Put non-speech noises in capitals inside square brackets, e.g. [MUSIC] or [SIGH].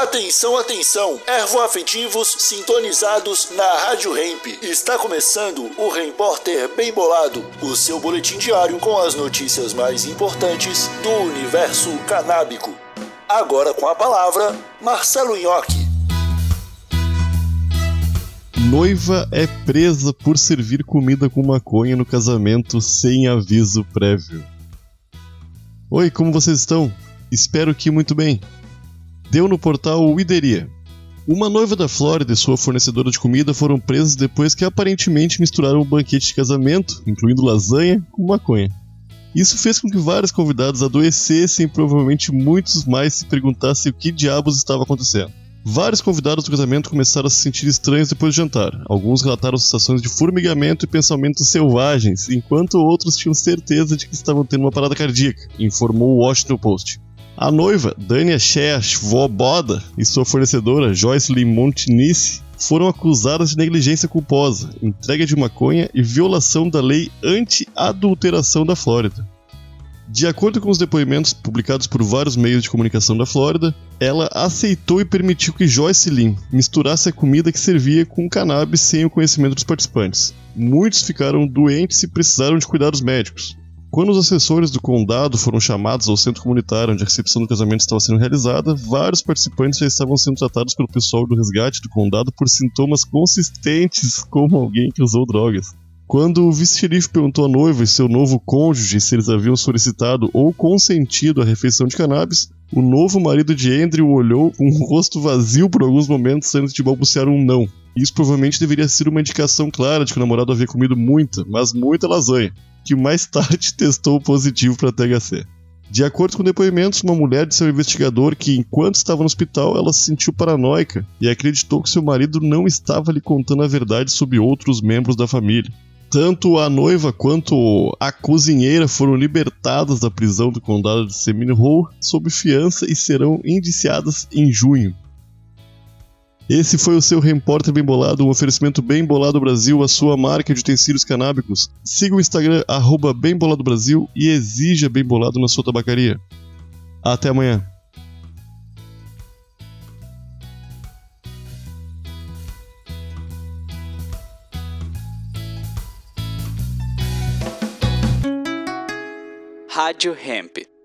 Atenção, atenção, ervoafetivos sintonizados na Rádio Hemp. Está começando o Repórter Bem Bolado, o seu boletim diário com as notícias mais importantes do universo canábico. Agora com a palavra, Marcelo Nhoque. Noiva é presa por servir comida com maconha no casamento sem aviso prévio. Oi, como vocês estão? Espero que muito bem deu no portal Wideria. Uma noiva da Flórida e sua fornecedora de comida foram presas depois que aparentemente misturaram um banquete de casamento, incluindo lasanha, com maconha. Isso fez com que vários convidados adoecessem e provavelmente muitos mais se perguntassem o que diabos estava acontecendo. Vários convidados do casamento começaram a se sentir estranhos depois do jantar. Alguns relataram sensações de formigamento e pensamentos selvagens, enquanto outros tinham certeza de que estavam tendo uma parada cardíaca, informou o Washington Post. A noiva, Dania Shea Svoboda, e sua fornecedora, Joyce Limontinice, foram acusadas de negligência culposa, entrega de maconha e violação da lei anti-adulteração da Flórida. De acordo com os depoimentos publicados por vários meios de comunicação da Flórida, ela aceitou e permitiu que Joyce Lim misturasse a comida que servia com cannabis sem o conhecimento dos participantes. Muitos ficaram doentes e precisaram de cuidados médicos. Quando os assessores do condado foram chamados ao centro comunitário onde a recepção do casamento estava sendo realizada, vários participantes já estavam sendo tratados pelo pessoal do resgate do condado por sintomas consistentes como alguém que usou drogas. Quando o vice-xerife perguntou à noiva e seu novo cônjuge se eles haviam solicitado ou consentido a refeição de cannabis, o novo marido de Andrew olhou com o rosto vazio por alguns momentos antes de balbuciar um não. Isso provavelmente deveria ser uma indicação clara de que o namorado havia comido muita, mas muita lasanha que mais tarde [LAUGHS] testou positivo para THC. De acordo com depoimentos, uma mulher de seu investigador que, enquanto estava no hospital, ela se sentiu paranoica e acreditou que seu marido não estava lhe contando a verdade sobre outros membros da família. Tanto a noiva quanto a cozinheira foram libertadas da prisão do condado de Seminole sob fiança e serão indiciadas em junho. Esse foi o seu Repórter Bem Bolado, um oferecimento Bem Bolado Brasil, a sua marca de utensílios canábicos. Siga o Instagram, arroba Bem Bolado Brasil e exija Bem Bolado na sua tabacaria. Até amanhã. Rádio Hemp.